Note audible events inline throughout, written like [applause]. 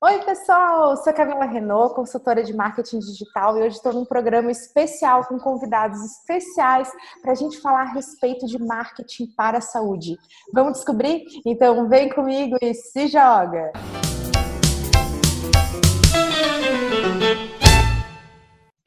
Oi, pessoal! Sou Camila Renault, consultora de marketing digital, e hoje estou num programa especial com convidados especiais para a gente falar a respeito de marketing para a saúde. Vamos descobrir? Então, vem comigo e se joga!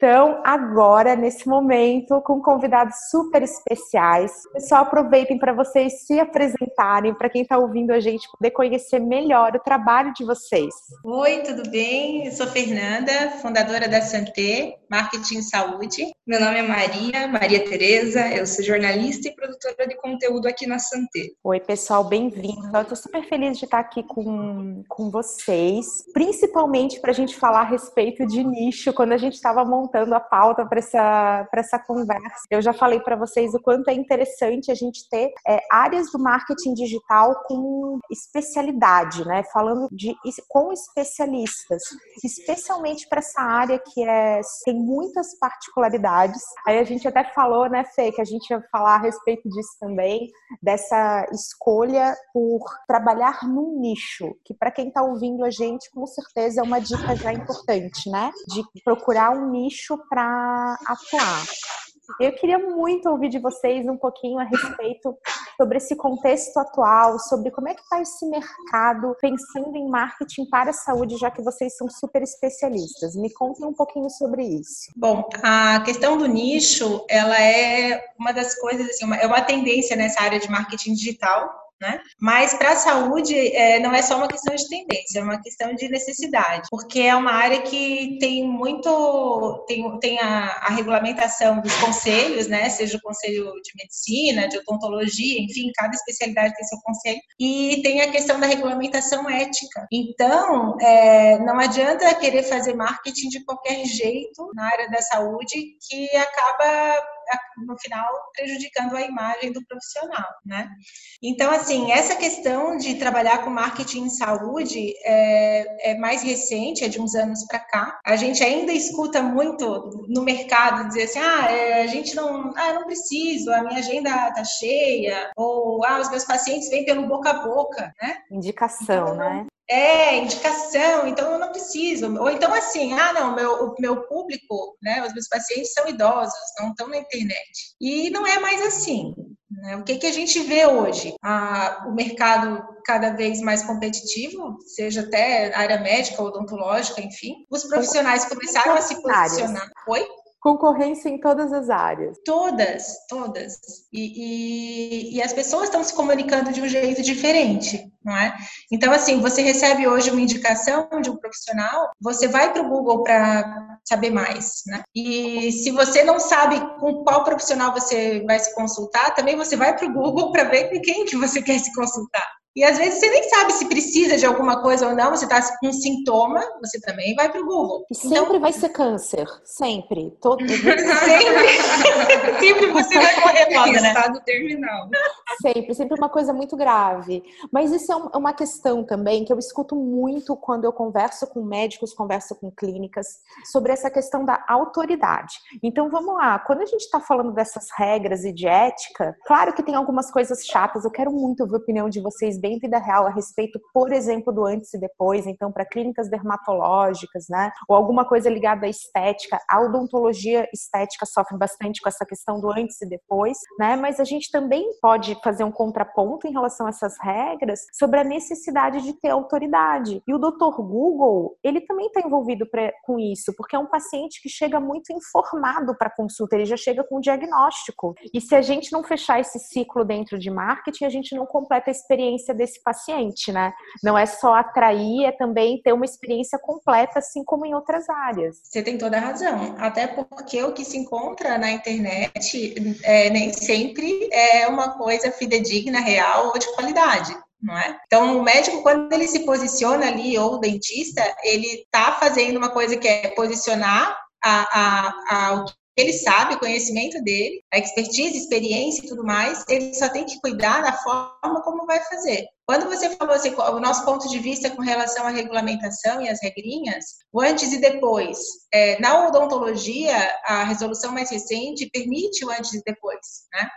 Então, agora, nesse momento, com convidados super especiais, pessoal, aproveitem para vocês se apresentarem, para quem está ouvindo a gente poder conhecer melhor o trabalho de vocês. Oi, tudo bem? Eu sou Fernanda, fundadora da Santé, Marketing Saúde. Meu nome é Maria, Maria Tereza, eu sou jornalista e produtora de conteúdo aqui na Santé. Oi, pessoal, bem-vindos. Eu estou super feliz de estar aqui com, com vocês, principalmente para a gente falar a respeito de nicho, quando a gente estava montando montando a pauta para essa, essa conversa. Eu já falei para vocês o quanto é interessante a gente ter é, áreas do marketing digital com especialidade, né? Falando de com especialistas, especialmente para essa área que é, tem muitas particularidades. Aí a gente até falou, né, Fê, que a gente ia falar a respeito disso também, dessa escolha por trabalhar num nicho, que para quem está ouvindo a gente, com certeza é uma dica já importante, né? De procurar um nicho nicho para atuar. Eu queria muito ouvir de vocês um pouquinho a respeito sobre esse contexto atual, sobre como é que está esse mercado pensando em marketing para a saúde, já que vocês são super especialistas. Me contem um pouquinho sobre isso. Bom, a questão do nicho, ela é uma das coisas, assim, uma, é uma tendência nessa área de marketing digital, né? Mas para a saúde é, não é só uma questão de tendência, é uma questão de necessidade, porque é uma área que tem muito, tem, tem a, a regulamentação dos conselhos, né? Seja o conselho de medicina, de odontologia, enfim, cada especialidade tem seu conselho, e tem a questão da regulamentação ética. Então, é, não adianta querer fazer marketing de qualquer jeito na área da saúde que acaba no final prejudicando a imagem do profissional, né? Então, assim, essa questão de trabalhar com marketing em saúde é, é mais recente, é de uns anos para cá. A gente ainda escuta muito no mercado dizer assim, ah, é, a gente não, ah, não preciso, a minha agenda tá cheia, ou ah, os meus pacientes vêm pelo boca a boca, né? Indicação, então, né? É, indicação, então eu não preciso. Ou então assim, ah, não, meu, o meu público, né, os meus pacientes são idosos, não estão na internet. E não é mais assim. Né? O que, que a gente vê hoje? Ah, o mercado cada vez mais competitivo, seja até área médica, odontológica, enfim. Os profissionais começaram a se posicionar. Oi? Concorrência em todas as áreas. Todas, todas. E, e, e, as pessoas estão se comunicando de um jeito diferente, não é? Então, assim, você recebe hoje uma indicação de um profissional, você vai para o Google para saber mais, né? E se você não sabe com qual profissional você vai se consultar, também você vai para o Google para ver com quem que você quer se consultar. E às vezes você nem sabe se precisa de alguma coisa ou não, você está com um sintoma, você também vai para o Google. E sempre então... vai ser câncer, sempre. Todo... [laughs] sempre. [laughs] sempre você vai correr moda, né? Estado terminal. Sempre, sempre uma coisa muito grave. Mas isso é, é uma questão também que eu escuto muito quando eu converso com médicos, converso com clínicas, sobre essa questão da autoridade. Então vamos lá, quando a gente está falando dessas regras e de ética, claro que tem algumas coisas chatas, eu quero muito ouvir a opinião de vocês bem vida real a respeito, por exemplo, do antes e depois, então para clínicas dermatológicas, né? Ou alguma coisa ligada à estética, a odontologia estética sofre bastante com essa questão do antes e depois, né? Mas a gente também pode fazer um contraponto em relação a essas regras sobre a necessidade de ter autoridade. E o Dr. Google, ele também está envolvido pra, com isso, porque é um paciente que chega muito informado para consulta, ele já chega com o diagnóstico. E se a gente não fechar esse ciclo dentro de marketing, a gente não completa a experiência experiência desse paciente, né? Não é só atrair, é também ter uma experiência completa, assim como em outras áreas. Você tem toda a razão. Até porque o que se encontra na internet é, nem sempre é uma coisa fidedigna, real ou de qualidade. não É? Então, o médico, quando ele se posiciona ali, ou o dentista, ele está fazendo uma coisa que é posicionar a, a, a, o ele sabe, o conhecimento dele, a expertise, experiência e tudo mais, ele só tem que cuidar da forma como vai fazer. Quando você falou assim, o nosso ponto de vista com relação à regulamentação e as regrinhas, o antes e depois. É, na odontologia, a resolução mais recente permite o antes e depois, né?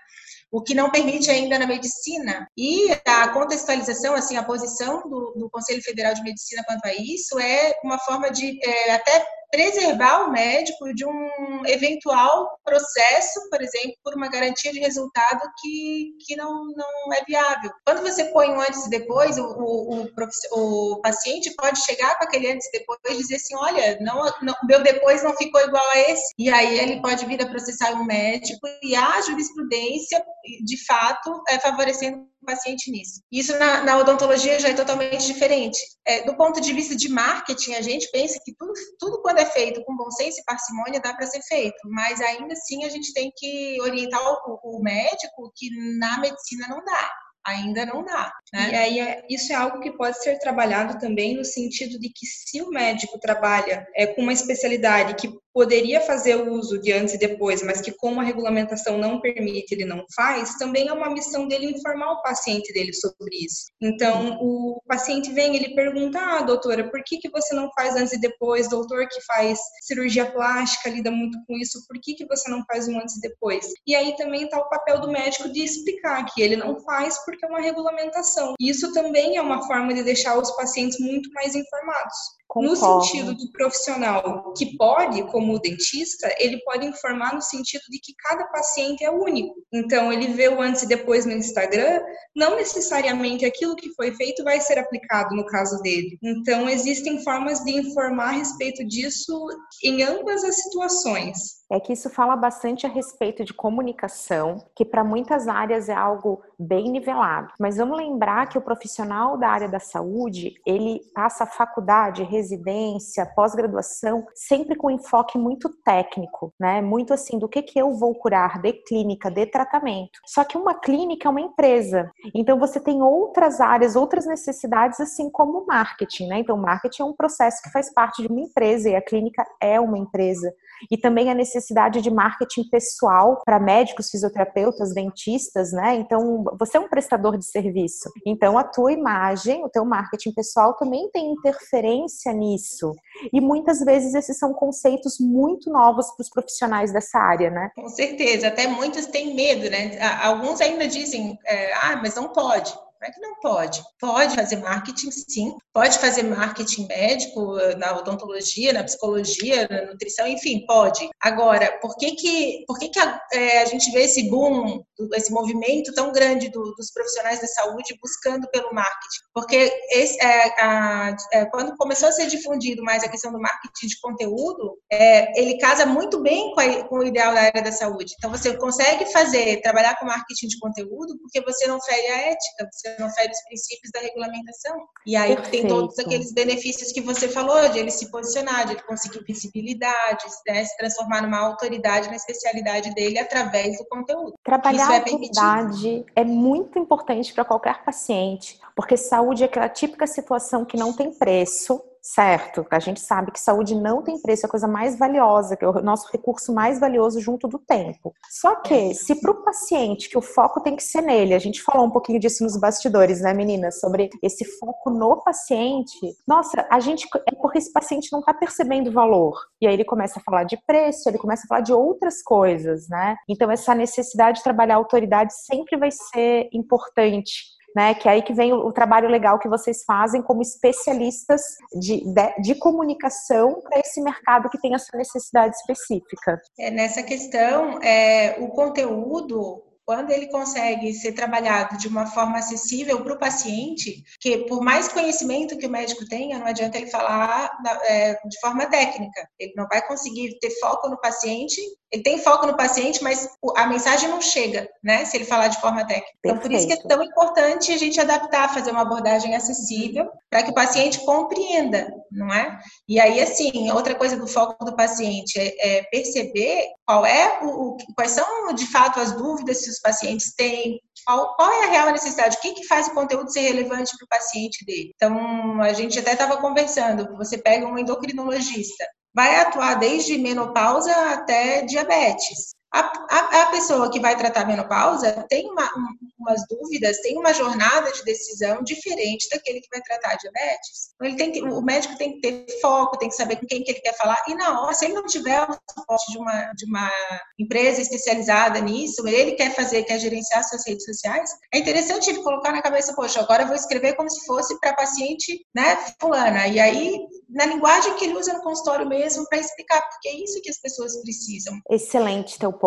o que não permite ainda na medicina. E a contextualização, assim, a posição do, do Conselho Federal de Medicina quanto a isso é uma forma de é, até preservar o médico de um eventual processo, por exemplo, por uma garantia de resultado que, que não, não é viável. Quando você põe um antes e depois, o, o, o, o paciente pode chegar com aquele antes e depois e dizer assim, olha, não, não, meu depois não ficou igual a esse. E aí ele pode vir a processar um médico e a jurisprudência, de fato, é favorecendo paciente nisso. Isso na, na odontologia já é totalmente diferente. É, do ponto de vista de marketing, a gente pensa que tudo, tudo quando é feito com bom senso e parcimônia dá para ser feito, mas ainda assim a gente tem que orientar o, o médico que na medicina não dá ainda não dá. Né? E aí é, isso é algo que pode ser trabalhado também no sentido de que se o médico trabalha é, com uma especialidade que poderia fazer o uso de antes e depois, mas que como a regulamentação não permite, ele não faz, também é uma missão dele informar o paciente dele sobre isso. Então, o paciente vem, ele pergunta, ah, doutora, por que, que você não faz antes e depois? Doutor que faz cirurgia plástica, lida muito com isso, por que, que você não faz um antes e depois? E aí também está o papel do médico de explicar que ele não faz porque é uma regulamentação. E isso também é uma forma de deixar os pacientes muito mais informados. Concordo. No sentido do profissional que pode, como o dentista, ele pode informar no sentido de que cada paciente é único. Então, ele vê o antes e depois no Instagram, não necessariamente aquilo que foi feito vai ser aplicado no caso dele. Então, existem formas de informar a respeito disso em ambas as situações é que isso fala bastante a respeito de comunicação, que para muitas áreas é algo bem nivelado. Mas vamos lembrar que o profissional da área da saúde, ele passa faculdade, residência, pós-graduação, sempre com enfoque muito técnico, né? Muito assim, do que que eu vou curar de clínica, de tratamento. Só que uma clínica é uma empresa. Então você tem outras áreas, outras necessidades, assim como o marketing, né? Então, marketing é um processo que faz parte de uma empresa e a clínica é uma empresa e também a necessidade de marketing pessoal para médicos, fisioterapeutas, dentistas, né? Então, você é um prestador de serviço. Então, a tua imagem, o teu marketing pessoal também tem interferência nisso. E muitas vezes esses são conceitos muito novos para os profissionais dessa área, né? Com certeza, até muitos têm medo, né? Alguns ainda dizem, é, ah, mas não pode. Não é que não pode. Pode fazer marketing, sim. Pode fazer marketing médico na odontologia, na psicologia, na nutrição, enfim, pode. Agora, por que que, por que, que a, é, a gente vê esse boom, esse movimento tão grande do, dos profissionais da saúde buscando pelo marketing? Porque esse, é, a, é, quando começou a ser difundido mais a questão do marketing de conteúdo, ele casa muito bem com, a, com o ideal da área da saúde. Então, você consegue fazer, trabalhar com marketing de conteúdo porque você não fere a ética, você não fere os princípios da regulamentação. E aí Perfeito. tem todos aqueles benefícios que você falou, de ele se posicionar, de ele conseguir visibilidade, né, se transformar numa autoridade na especialidade dele através do conteúdo. Trabalhar a é autoridade é muito importante para qualquer paciente, porque saúde é aquela típica situação que não tem preço, certo? A gente sabe que saúde não tem preço, é a coisa mais valiosa, que é o nosso recurso mais valioso junto do tempo. Só que, se para o paciente, que o foco tem que ser nele, a gente falou um pouquinho disso nos bastidores, né, meninas, sobre esse foco no paciente, nossa, a gente, é porque esse paciente não está percebendo o valor. E aí ele começa a falar de preço, ele começa a falar de outras coisas, né? Então, essa necessidade de trabalhar a autoridade sempre vai ser importante né? Que é aí que vem o, o trabalho legal que vocês fazem como especialistas de, de, de comunicação para esse mercado que tem a sua necessidade específica. É, nessa questão, é, o conteúdo quando ele consegue ser trabalhado de uma forma acessível para o paciente, que por mais conhecimento que o médico tenha, não adianta ele falar é, de forma técnica. Ele não vai conseguir ter foco no paciente. Ele tem foco no paciente, mas a mensagem não chega, né? Se ele falar de forma técnica. Então, por isso que é tão importante a gente adaptar, fazer uma abordagem acessível para que o paciente compreenda, não é? E aí, assim, outra coisa do foco do paciente é, é perceber qual é o, quais são de fato as dúvidas que os pacientes têm, qual, qual é a real necessidade, o que, que faz o conteúdo ser relevante para o paciente dele. Então, a gente até estava conversando, você pega um endocrinologista, vai atuar desde menopausa até diabetes. A, a, a, pessoa que vai tratar a menopausa tem uma, um, algumas dúvidas, tem uma jornada de decisão diferente daquele que vai tratar diabetes. Então, ele tem que, o médico tem que ter foco, tem que saber com quem que ele quer falar. E na hora, se ele não tiver o suporte de uma, de uma empresa especializada nisso, ele quer fazer, quer gerenciar suas redes sociais, é interessante ele colocar na cabeça, poxa, agora eu vou escrever como se fosse para paciente, né, fulana. E aí, na linguagem que ele usa no consultório mesmo, para explicar, porque é isso que as pessoas precisam. Excelente teu ponto.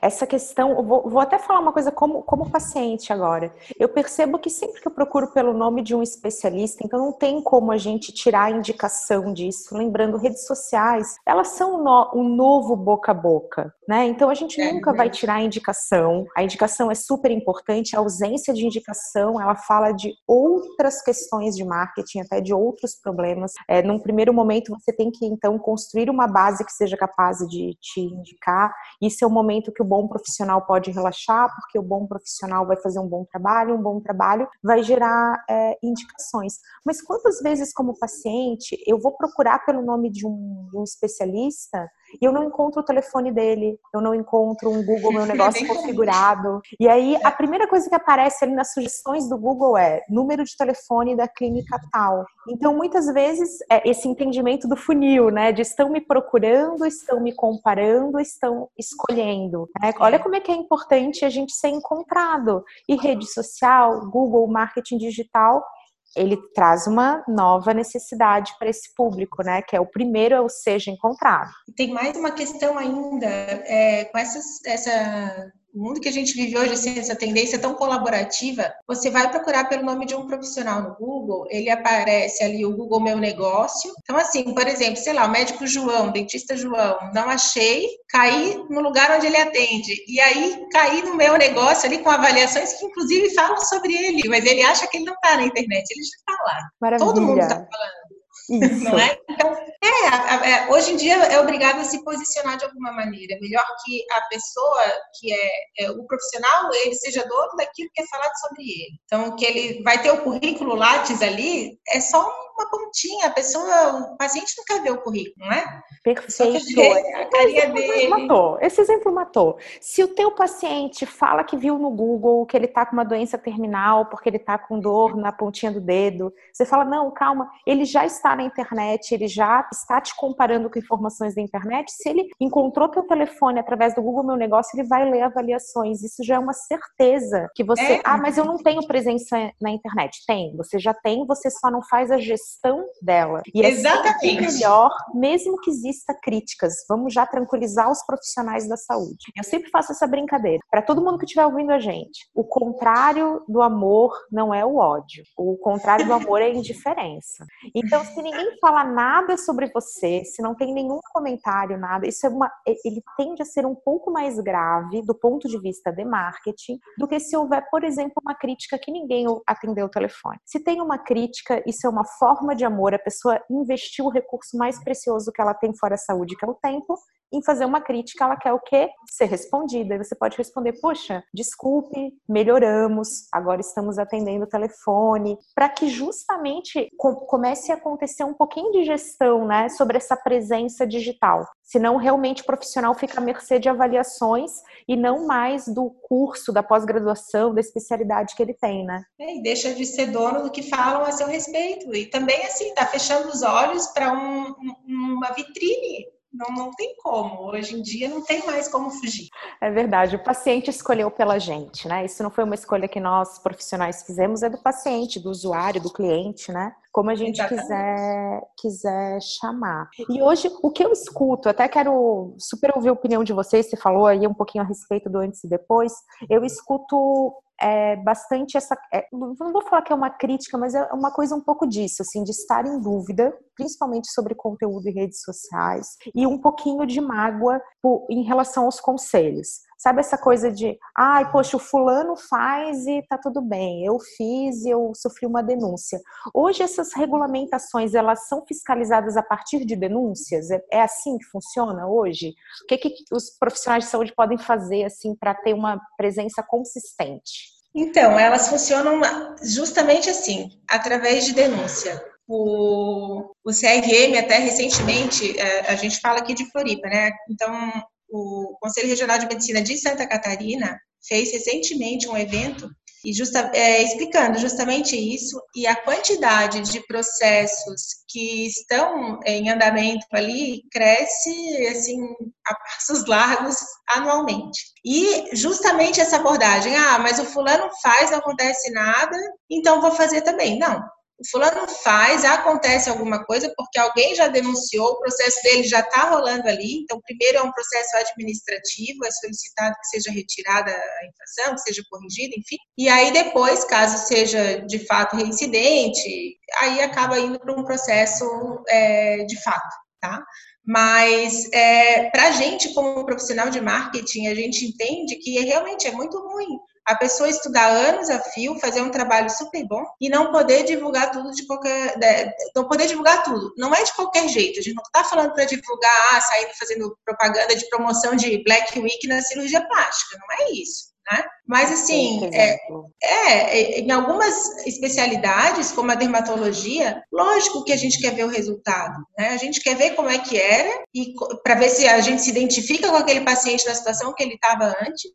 Essa questão, vou, vou até falar uma coisa como, como paciente agora. Eu percebo que sempre que eu procuro pelo nome de um especialista, então não tem como a gente tirar a indicação disso. Lembrando, redes sociais, elas são um, um novo boca a boca, né? Então a gente é, nunca vai tirar a indicação. A indicação é super importante. A ausência de indicação, ela fala de outras questões de marketing, até de outros problemas. É, num primeiro momento, você tem que então construir uma base que seja capaz de te indicar. Isso é o momento que o bom profissional pode relaxar, porque o bom profissional vai fazer um bom trabalho, um bom trabalho vai gerar é, indicações. Mas quantas vezes, como paciente, eu vou procurar pelo nome de um, de um especialista e eu não encontro o telefone dele, eu não encontro um Google Meu [laughs] Negócio configurado. E aí, a primeira coisa que aparece ali nas sugestões do Google é número de telefone da clínica tal. Então, muitas vezes, é esse entendimento do funil, né? De estão me procurando, estão me comparando, estão escolhendo. Né? Olha como é que é importante a gente ser encontrado. E rede social, Google, marketing digital, ele traz uma nova necessidade para esse público, né? Que é o primeiro é o seja encontrado. Tem mais uma questão ainda é, com essas, essa o mundo que a gente vive hoje, assim, essa tendência tão colaborativa, você vai procurar pelo nome de um profissional no Google, ele aparece ali o Google Meu Negócio. Então, assim, por exemplo, sei lá, o médico João, dentista João, não achei, caí no lugar onde ele atende. E aí caí no meu negócio ali com avaliações que, inclusive, falam sobre ele, mas ele acha que ele não está na internet, ele já está lá. Maravilha. Todo mundo está falando. Isso. Não é? Então, é, é, hoje em dia é obrigado a se posicionar de alguma maneira. Melhor que a pessoa que é, é, o profissional, ele seja dono daquilo que é falado sobre ele. Então, que ele vai ter o currículo Lattes ali, é só uma pontinha. A pessoa, o paciente não quer ver o currículo, não é? Perfeito. a carinha dele. Matou. Esse exemplo matou. Se o teu paciente fala que viu no Google que ele está com uma doença terminal porque ele está com dor na pontinha do dedo, você fala, não, calma, ele já está na internet, ele já está te comparando com informações da internet. Se ele encontrou teu telefone através do Google Meu Negócio, ele vai ler avaliações. Isso já é uma certeza que você, é. ah, mas eu não tenho presença na internet. Tem, você já tem, você só não faz a gestão gestão dela. E é Exatamente. É melhor, mesmo que exista críticas, vamos já tranquilizar os profissionais da saúde. Eu sempre faço essa brincadeira. Para todo mundo que estiver ouvindo a gente, o contrário do amor não é o ódio. O contrário do amor é a indiferença. Então, se ninguém fala nada sobre você, se não tem nenhum comentário, nada, isso é uma, ele tende a ser um pouco mais grave do ponto de vista de marketing do que se houver, por exemplo, uma crítica que ninguém atendeu o telefone. Se tem uma crítica, isso é uma forma forma de amor, a pessoa investiu o recurso mais precioso que ela tem fora a saúde, que é o tempo, em fazer uma crítica, ela quer o quê? Ser respondida. E você pode responder: Poxa, desculpe, melhoramos, agora estamos atendendo o telefone, para que justamente comece a acontecer um pouquinho de gestão, né, sobre essa presença digital. Senão, realmente, o profissional fica à mercê de avaliações e não mais do curso, da pós-graduação, da especialidade que ele tem, né? É, e deixa de ser dono do que falam a seu respeito. E também, assim, tá fechando os olhos para um, uma vitrine não, não tem como. Hoje em dia não tem mais como fugir. É verdade. O paciente escolheu pela gente, né? Isso não foi uma escolha que nós profissionais fizemos, é do paciente, do usuário, do cliente, né? Como a gente quiser, quiser chamar. E hoje, o que eu escuto, até quero super ouvir a opinião de vocês, você falou aí um pouquinho a respeito do antes e depois. Eu escuto é, bastante essa. É, não vou falar que é uma crítica, mas é uma coisa um pouco disso, assim, de estar em dúvida, principalmente sobre conteúdo e redes sociais, e um pouquinho de mágoa por, em relação aos conselhos. Sabe essa coisa de, ai, poxa, o fulano faz e tá tudo bem, eu fiz e eu sofri uma denúncia. Hoje essas regulamentações, elas são fiscalizadas a partir de denúncias? É, é assim que funciona hoje? O que, que os profissionais de saúde podem fazer, assim, para ter uma presença consistente? Então, elas funcionam justamente assim, através de denúncia. O, o CRM, até recentemente, é, a gente fala aqui de Floripa, né? Então, o Conselho Regional de Medicina de Santa Catarina fez recentemente um evento E justa, é, explicando justamente isso e a quantidade de processos que estão em andamento ali cresce assim a passos largos anualmente. E justamente essa abordagem, ah, mas o fulano faz, não acontece nada, então vou fazer também. Não, o fulano faz, acontece alguma coisa, porque alguém já denunciou, o processo dele já está rolando ali. Então, primeiro é um processo administrativo, é solicitado que seja retirada a infração, que seja corrigida, enfim. E aí, depois, caso seja de fato reincidente, aí acaba indo para um processo é, de fato, tá? Mas é, para a gente, como profissional de marketing, a gente entende que realmente é muito ruim a pessoa estudar anos a fio, fazer um trabalho super bom e não poder divulgar tudo de qualquer. não poder divulgar tudo. Não é de qualquer jeito. A gente não está falando para divulgar, ah, saindo fazendo propaganda de promoção de Black Week na cirurgia plástica. Não é isso. Né? Mas assim, é, é, em algumas especialidades, como a dermatologia, lógico que a gente quer ver o resultado, né? A gente quer ver como é que era e para ver se a gente se identifica com aquele paciente na situação que ele estava antes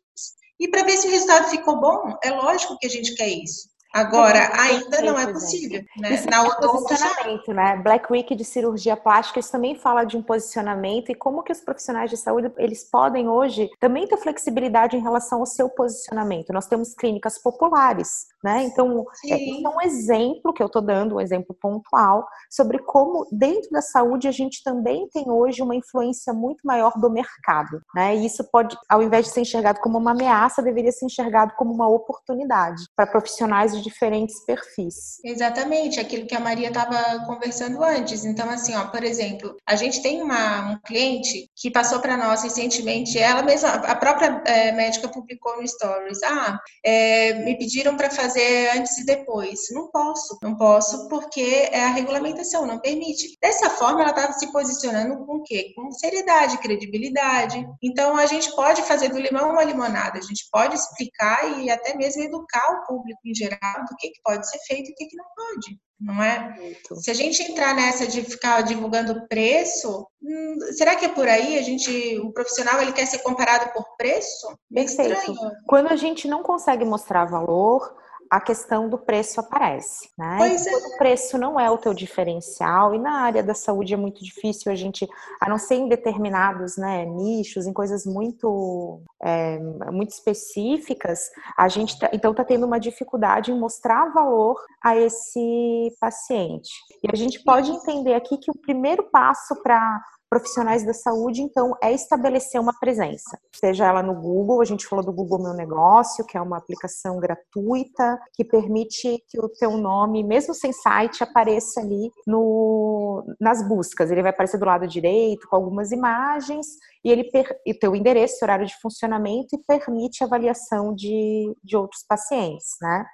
e para ver se o resultado ficou bom, é lógico que a gente quer isso. Agora, ainda não é possível. Né? Isso Na é posicionamento, né? Black Week de cirurgia plástica, isso também fala de um posicionamento e como que os profissionais de saúde, eles podem hoje também ter flexibilidade em relação ao seu posicionamento. Nós temos clínicas populares, né? Então, é, isso é um exemplo que eu estou dando, um exemplo pontual, sobre como dentro da saúde a gente também tem hoje uma influência muito maior do mercado, né? E isso pode, ao invés de ser enxergado como uma ameaça, deveria ser enxergado como uma oportunidade para profissionais de diferentes perfis. Exatamente, aquilo que a Maria estava conversando antes. Então, assim, ó, por exemplo, a gente tem uma, um cliente que passou para nós recentemente, ela mesma, a própria é, médica publicou no Stories, ah, é, me pediram para fazer antes e depois. Não posso, não posso porque é a regulamentação não permite. Dessa forma, ela estava se posicionando com o quê? Com seriedade, credibilidade. Então, a gente pode fazer do limão uma limonada, a gente pode explicar e até mesmo educar o público em geral do que, que pode ser feito e o que, que não pode, não é? Muito. Se a gente entrar nessa de ficar divulgando preço, hum, será que é por aí? A gente, o profissional ele quer ser comparado por preço? Perfeito. Quando a gente não consegue mostrar valor, a questão do preço aparece, né? Pois é. o preço não é o teu diferencial e na área da saúde é muito difícil a gente, a não ser em determinados né, nichos, em coisas muito é, muito específicas, a gente tá, então está tendo uma dificuldade em mostrar valor a esse paciente. E a gente pode entender aqui que o primeiro passo para profissionais da saúde, então, é estabelecer uma presença, seja ela no Google, a gente falou do Google Meu Negócio, que é uma aplicação gratuita que permite que o teu nome, mesmo sem site, apareça ali no, nas buscas. Ele vai aparecer do lado direito com algumas imagens e ele e teu endereço, horário de funcionamento e permite avaliação de, de outros pacientes, né?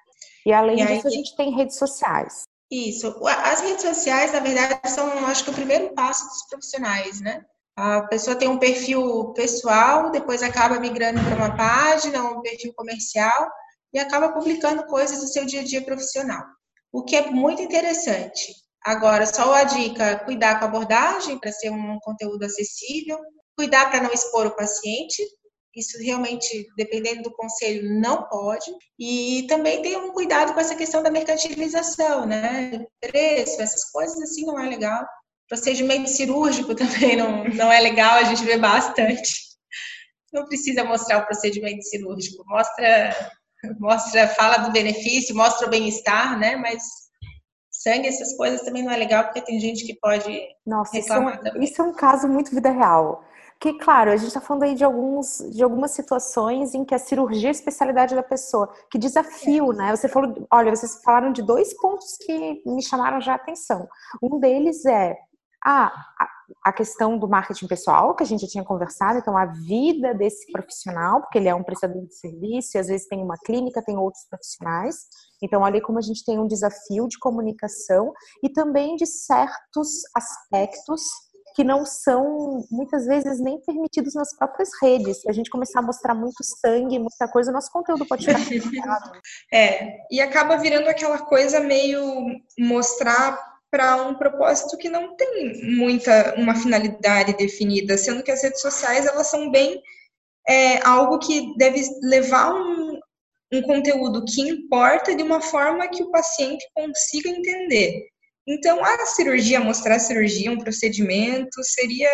E além e disso, a gente tem redes sociais. Isso. As redes sociais, na verdade, são, acho que, o primeiro passo dos profissionais, né? A pessoa tem um perfil pessoal, depois acaba migrando para uma página, um perfil comercial e acaba publicando coisas do seu dia a dia profissional. O que é muito interessante. Agora, só a dica: cuidar com a abordagem para ser um conteúdo acessível, cuidar para não expor o paciente, isso realmente, dependendo do conselho, não pode. E também tem um cuidado com essa questão da mercantilização, né? Preço, essas coisas assim não é legal. Procedimento cirúrgico [laughs] também não, não é legal, a gente vê bastante. Não precisa mostrar o procedimento cirúrgico, mostra, mostra, fala do benefício, mostra o bem-estar, né? Mas sangue, essas coisas também não é legal, porque tem gente que pode Nossa, reclamar isso é, um, isso é um caso muito vida real. Que, claro, a gente está falando aí de, alguns, de algumas situações em que a cirurgia é a especialidade da pessoa. Que desafio, né? Você falou, olha, vocês falaram de dois pontos que me chamaram já a atenção. Um deles é ah, a questão do marketing pessoal, que a gente já tinha conversado, então a vida desse profissional, porque ele é um prestador de serviço e às vezes tem uma clínica, tem outros profissionais. Então, ali como a gente tem um desafio de comunicação e também de certos aspectos que não são muitas vezes nem permitidos nas próprias redes. Se a gente começar a mostrar muito sangue, muita coisa, o nosso conteúdo pode ficar [laughs] É, e acaba virando aquela coisa meio mostrar para um propósito que não tem muita uma finalidade definida, sendo que as redes sociais elas são bem é, algo que deve levar um, um conteúdo que importa de uma forma que o paciente consiga entender. Então, a cirurgia, mostrar a cirurgia, um procedimento, seria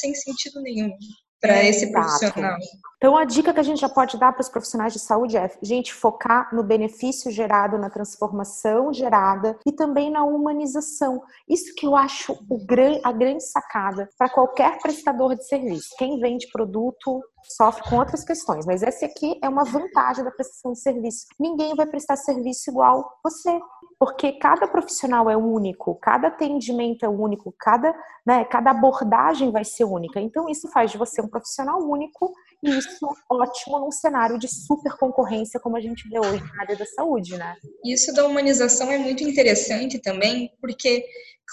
sem sentido nenhum para esse profissional. Então, a dica que a gente já pode dar para os profissionais de saúde é, gente, focar no benefício gerado, na transformação gerada e também na humanização. Isso que eu acho gran, a grande sacada para qualquer prestador de serviço. Quem vende produto sofre com outras questões, mas essa aqui é uma vantagem da prestação de serviço. Ninguém vai prestar serviço igual você porque cada profissional é único, cada atendimento é único, cada, né, cada abordagem vai ser única. Então, isso faz de você um profissional único e isso ótimo num cenário de super concorrência como a gente vê hoje na área da saúde, né? Isso da humanização é muito interessante também, porque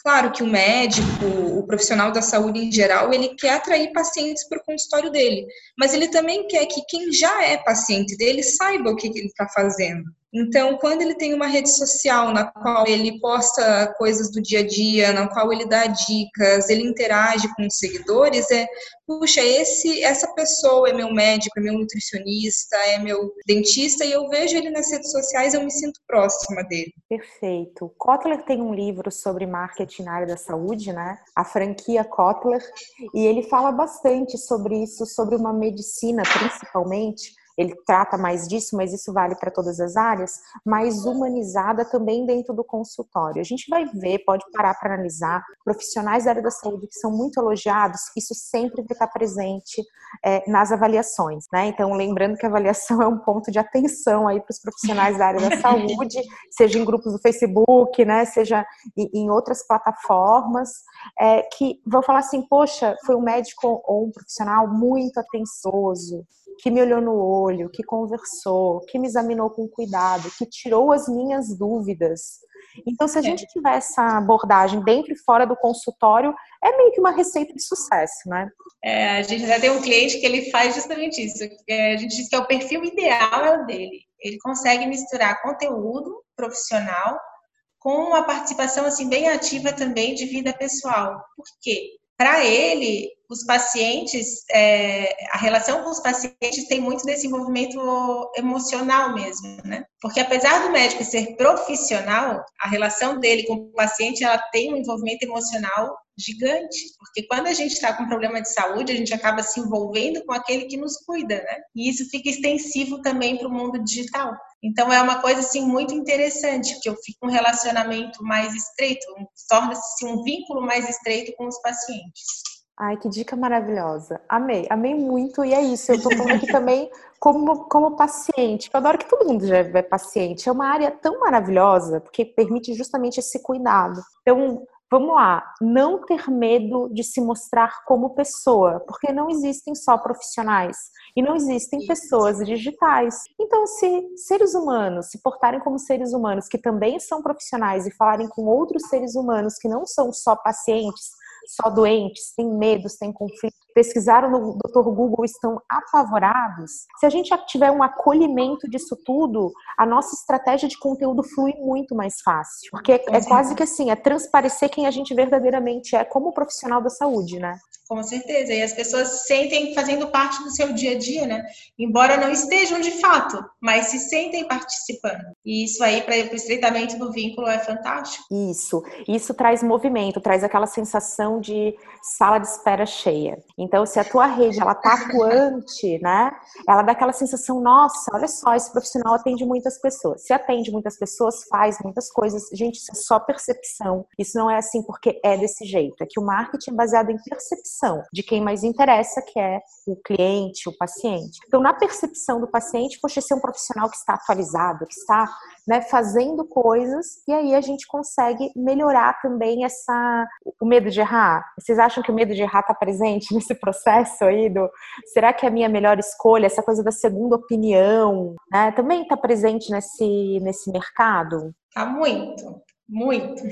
Claro que o médico, o profissional da saúde em geral, ele quer atrair pacientes para o consultório dele, mas ele também quer que quem já é paciente dele saiba o que ele está fazendo. Então, quando ele tem uma rede social na qual ele posta coisas do dia a dia, na qual ele dá dicas, ele interage com os seguidores, é, puxa, esse, essa pessoa é meu médico, é meu nutricionista, é meu dentista, e eu vejo ele nas redes sociais, eu me sinto próxima dele. Perfeito. Kotler tem um livro sobre marketing na área da saúde, né? A franquia Kotler, e ele fala bastante sobre isso, sobre uma medicina, principalmente, ele trata mais disso, mas isso vale para todas as áreas, mais humanizada também dentro do consultório. A gente vai ver, pode parar para analisar, profissionais da área da saúde que são muito elogiados, isso sempre vai estar presente é, nas avaliações, né? Então, lembrando que a avaliação é um ponto de atenção aí para os profissionais da área da saúde, [laughs] seja em grupos do Facebook, né, seja em, outras plataformas, é, que vão falar assim, poxa, foi um médico ou um profissional muito atencioso, que me olhou no olho, que conversou, que me examinou com cuidado, que tirou as minhas dúvidas. Então, se a é. gente tiver essa abordagem dentro e fora do consultório, é meio que uma receita de sucesso, né? É, a gente já tem um cliente que ele faz justamente isso. É, a gente diz que é o perfil ideal é o dele. Ele consegue misturar conteúdo profissional com uma participação assim bem ativa também de vida pessoal. Por quê? Para ele, os pacientes, é, a relação com os pacientes tem muito desenvolvimento emocional mesmo, né? Porque apesar do médico ser profissional, a relação dele com o paciente, ela tem um envolvimento emocional gigante, porque quando a gente está com problema de saúde, a gente acaba se envolvendo com aquele que nos cuida, né? E isso fica extensivo também para o mundo digital. Então é uma coisa assim muito interessante, que eu fico um relacionamento mais estreito, torna-se um vínculo mais estreito com os pacientes. Ai, que dica maravilhosa. Amei, amei muito. E é isso, eu tô falando aqui também como, como paciente. Eu adoro que todo mundo já é paciente. É uma área tão maravilhosa, porque permite justamente esse cuidado. Então, vamos lá, não ter medo de se mostrar como pessoa, porque não existem só profissionais e não existem pessoas digitais. Então, se seres humanos se portarem como seres humanos que também são profissionais e falarem com outros seres humanos que não são só pacientes, só doentes, têm medos, têm conflitos, pesquisaram no Dr. Google estão apavorados. Se a gente tiver um acolhimento disso tudo, a nossa estratégia de conteúdo flui muito mais fácil. Porque é, é quase que assim, é transparecer quem a gente verdadeiramente é como profissional da saúde, né? Com certeza. E as pessoas sentem fazendo parte do seu dia a dia, né? Embora não estejam de fato, mas se sentem participando. E isso aí, para o estreitamento do vínculo, é fantástico. Isso. Isso traz movimento, traz aquela sensação de sala de espera cheia. Então, se a tua rede ela tá atuante, né? Ela dá aquela sensação, nossa, olha só, esse profissional atende muitas pessoas. Se atende muitas pessoas, faz muitas coisas. Gente, isso é só percepção. Isso não é assim porque é desse jeito. É que o marketing é baseado em percepção percepção de quem mais interessa, que é o cliente, o paciente. Então, na percepção do paciente, poxa, esse é um profissional que está atualizado, que está né, fazendo coisas, e aí a gente consegue melhorar também essa o medo de errar. Vocês acham que o medo de errar está presente [laughs] nesse processo aí do será que é a minha melhor escolha? Essa coisa da segunda opinião, né, também está presente nesse, nesse mercado? Tá muito, muito.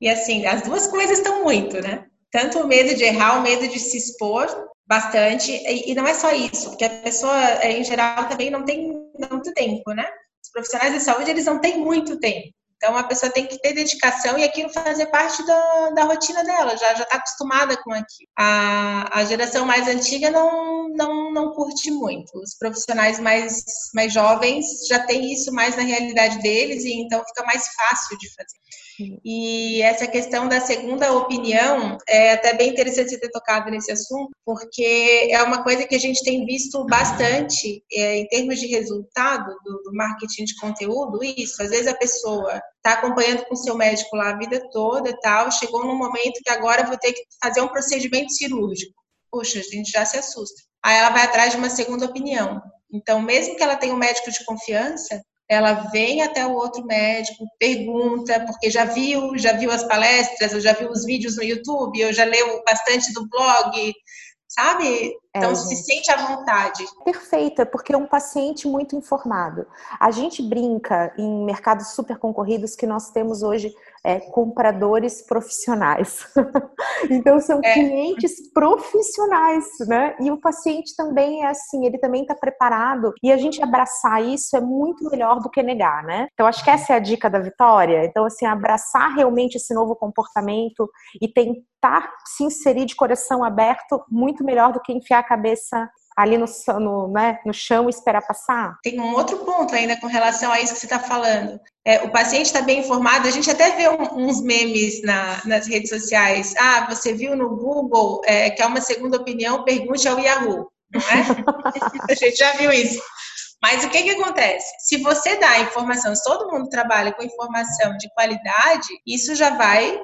E assim, as duas coisas estão muito, né? Tanto o medo de errar, o medo de se expor bastante, e, e não é só isso, porque a pessoa, é, em geral, também não tem muito tempo, né? Os profissionais de saúde, eles não têm muito tempo. Então, a pessoa tem que ter dedicação e aquilo fazer parte da, da rotina dela, já está acostumada com aquilo. A, a geração mais antiga não, não, não curte muito. Os profissionais mais, mais jovens já têm isso mais na realidade deles e então fica mais fácil de fazer. E essa questão da segunda opinião é até bem interessante ter tocado nesse assunto, porque é uma coisa que a gente tem visto bastante é, em termos de resultado do, do, marketing de conteúdo. Isso, às vezes a pessoa está acompanhando com seu médico lá a vida toda tal, chegou num momento que agora vou ter que fazer um procedimento cirúrgico. Poxa, a gente já se assusta. Aí ela vai atrás de uma segunda opinião. Então, mesmo que ela tenha um médico de confiança, ela vem até o outro médico, pergunta, porque já viu, já viu as palestras, eu já viu os vídeos no YouTube, eu já leu bastante do blog, sabe? Então é, se sente à vontade. Perfeita, porque é um paciente muito informado. A gente brinca em mercados super concorridos que nós temos hoje é, compradores profissionais. [laughs] então são é. clientes profissionais, né? E o paciente também é assim, ele também está preparado. E a gente abraçar isso é muito melhor do que negar, né? Então acho que essa é a dica da Vitória. Então assim, abraçar realmente esse novo comportamento e tentar se inserir de coração aberto muito melhor do que enfiar a cabeça ali no, no, né, no chão e esperar passar? Tem um outro ponto ainda com relação a isso que você está falando. É, o paciente está bem informado, a gente até vê um, uns memes na, nas redes sociais. Ah, você viu no Google é, que é uma segunda opinião, pergunte ao Yahoo. Não é? [laughs] a gente já viu isso. Mas o que, que acontece? Se você dá informação, se todo mundo trabalha com informação de qualidade, isso já vai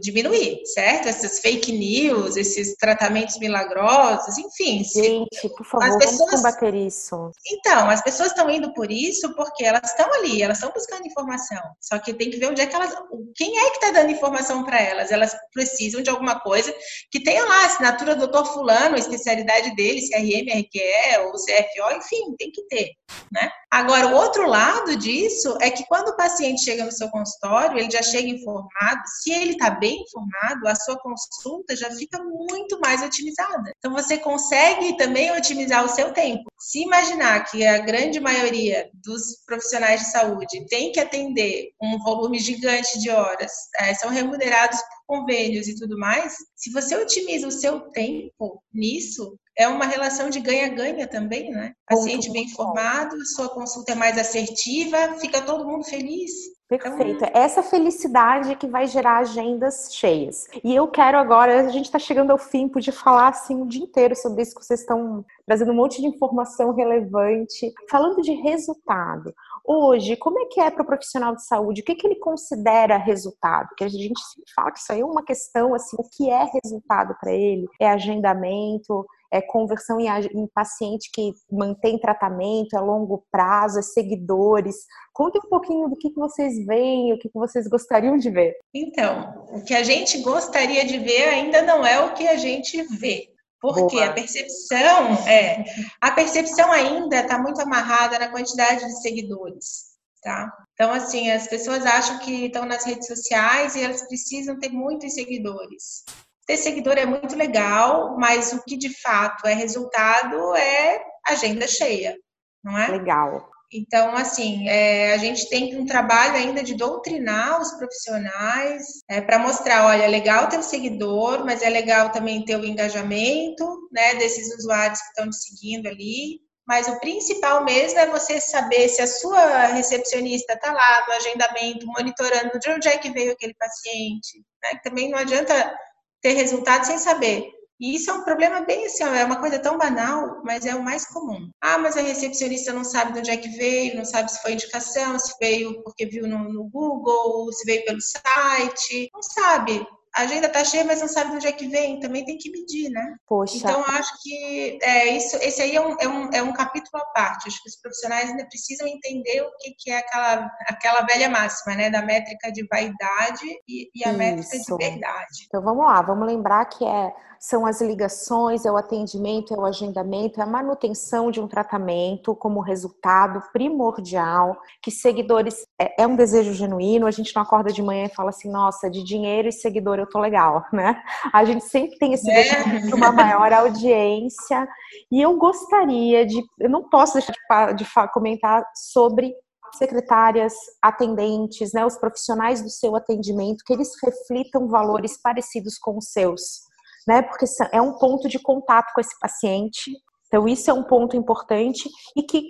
diminuir, certo? Essas fake news, esses tratamentos milagrosos, enfim. Gente, por favor, as pessoas... vamos combater isso. Então, as pessoas estão indo por isso porque elas estão ali, elas estão buscando informação. Só que tem que ver onde é que elas. Quem é que está dando informação para elas? Elas precisam de alguma coisa que tenha lá a assinatura do doutor Fulano, a especialidade dele, CRM, RQE ou CFO, enfim, tem que ter né? Agora, o outro lado disso é que quando o paciente chega no seu consultório, ele já chega informado, se ele está bem informado, a sua consulta já fica muito mais otimizada. Então, você consegue também otimizar o seu tempo. Se imaginar que a grande maioria dos profissionais de saúde tem que atender um volume gigante de horas, é, são remunerados por convênios e tudo mais, se você otimiza o seu tempo nisso, é uma relação de ganha-ganha também, né? Paciente bem informado, sua consulta é mais assertiva, fica todo mundo feliz. Perfeito. Então... Essa felicidade que vai gerar agendas cheias. E eu quero agora, a gente está chegando ao fim, podia falar assim o dia inteiro sobre isso, que vocês estão trazendo um monte de informação relevante. Falando de resultado, hoje, como é que é para o profissional de saúde? O que, que ele considera resultado? Porque a gente sempre fala que isso aí é uma questão, assim, o que é resultado para ele? É agendamento, é conversão em, em, paciente que mantém tratamento a é longo prazo, é seguidores. Conte um pouquinho do que, que vocês veem, o que, que vocês gostariam de ver. Então, o que a gente gostaria de ver ainda não é o que a gente vê. Porque Boa. a percepção é a percepção ainda está muito amarrada na quantidade de seguidores. Tá? Então, assim, as pessoas acham que estão nas redes sociais e elas precisam ter muitos seguidores. Ter seguidor é muito legal, mas o que de fato é resultado é agenda cheia, não é? Legal. Então, assim, é, a gente tem um trabalho ainda de doutrinar os profissionais é, para mostrar, olha, é legal ter o seguidor, mas é legal também ter o engajamento, né, desses usuários que estão te seguindo ali. Mas o principal mesmo é você saber se a sua recepcionista está lá no agendamento, monitorando de onde é que veio aquele paciente. Né? Também não adianta ter resultado sem saber. E isso é um problema bem assim, é uma coisa tão banal, mas é o mais comum. Ah, mas a recepcionista não sabe de onde é que veio, não sabe se foi indicação, se veio porque viu no, no Google, se veio pelo site, não sabe a agenda tá cheia, mas não sabe de onde é que vem, também tem que medir, né? Poxa. Então, acho que é, isso, esse aí é um, é, um, é um capítulo à parte. Acho que os profissionais ainda precisam entender o que, que é aquela, aquela velha máxima, né? Da métrica de vaidade e, e a isso. métrica de verdade. Então, vamos lá, vamos lembrar que é são as ligações, é o atendimento, é o agendamento, é a manutenção de um tratamento como resultado primordial, que seguidores é, é, um desejo genuíno, a gente não acorda de manhã e fala assim, nossa, de dinheiro e seguidor eu tô legal, [laughs] né? A gente sempre tem esse é. desejo de uma maior audiência, e eu gostaria de, eu não posso deixar de, de comentar sobre secretárias, atendentes, né, os profissionais do seu atendimento, que eles reflitam valores parecidos com os seus, né? Porque é um ponto de contato com esse paciente. Então, isso é um ponto importante e que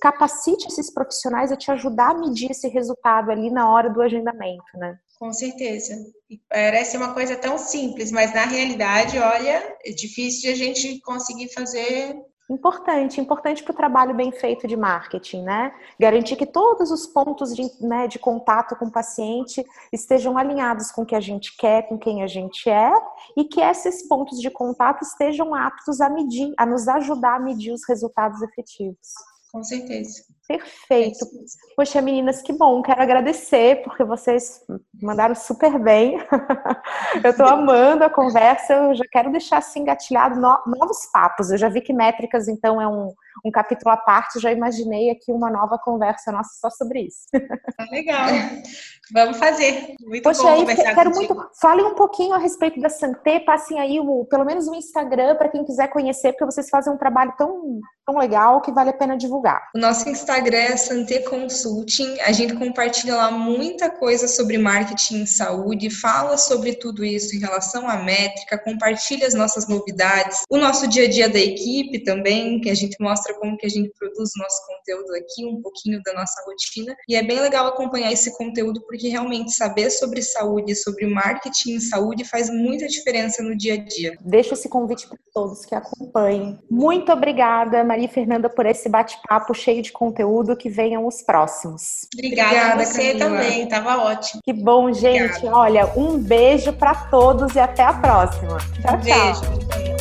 capacite esses profissionais a te ajudar a medir esse resultado ali na hora do agendamento, né? Com certeza. Parece uma coisa tão simples, mas na realidade, olha, é difícil de a gente conseguir fazer Importante, importante para o trabalho bem feito de marketing, né? Garantir que todos os pontos de, né, de contato com o paciente estejam alinhados com o que a gente quer, com quem a gente é, e que esses pontos de contato estejam aptos a medir, a nos ajudar a medir os resultados efetivos. Com certeza. Perfeito. É Poxa, meninas, que bom. Quero agradecer porque vocês mandaram super bem. [laughs] eu estou amando a conversa. Eu já quero deixar assim engatilhado novos papos. Eu já vi que métricas, então, é um, um capítulo à parte. Já imaginei aqui uma nova conversa nossa só sobre isso. Tá legal. [laughs] Vamos fazer. Muito Poxa, bom aí, conversar quero contigo. muito. Fale um pouquinho a respeito da Santé. Passem aí o, pelo menos o Instagram para quem quiser conhecer, porque vocês fazem um trabalho tão, tão legal que vale a pena divulgar. O nosso Instagram é Santé Consulting. A gente compartilha lá muita coisa sobre marketing em saúde, fala sobre tudo isso em relação à métrica, compartilha as nossas novidades, o nosso dia a dia da equipe também, que a gente mostra como que a gente produz o nosso conteúdo aqui, um pouquinho da nossa rotina. E é bem legal acompanhar esse conteúdo porque realmente saber sobre saúde, sobre marketing em saúde faz muita diferença no dia a dia. Deixo esse convite para todos que acompanhem. Muito obrigada, Maria Fernanda, por esse bate-papo cheio de conteúdo. Que venham os próximos. Obrigada, Obrigada, a você Camila. também, tava ótimo. Que bom, gente. Obrigada. Olha, um beijo para todos e até a próxima. Tchau, Um tchau. beijo.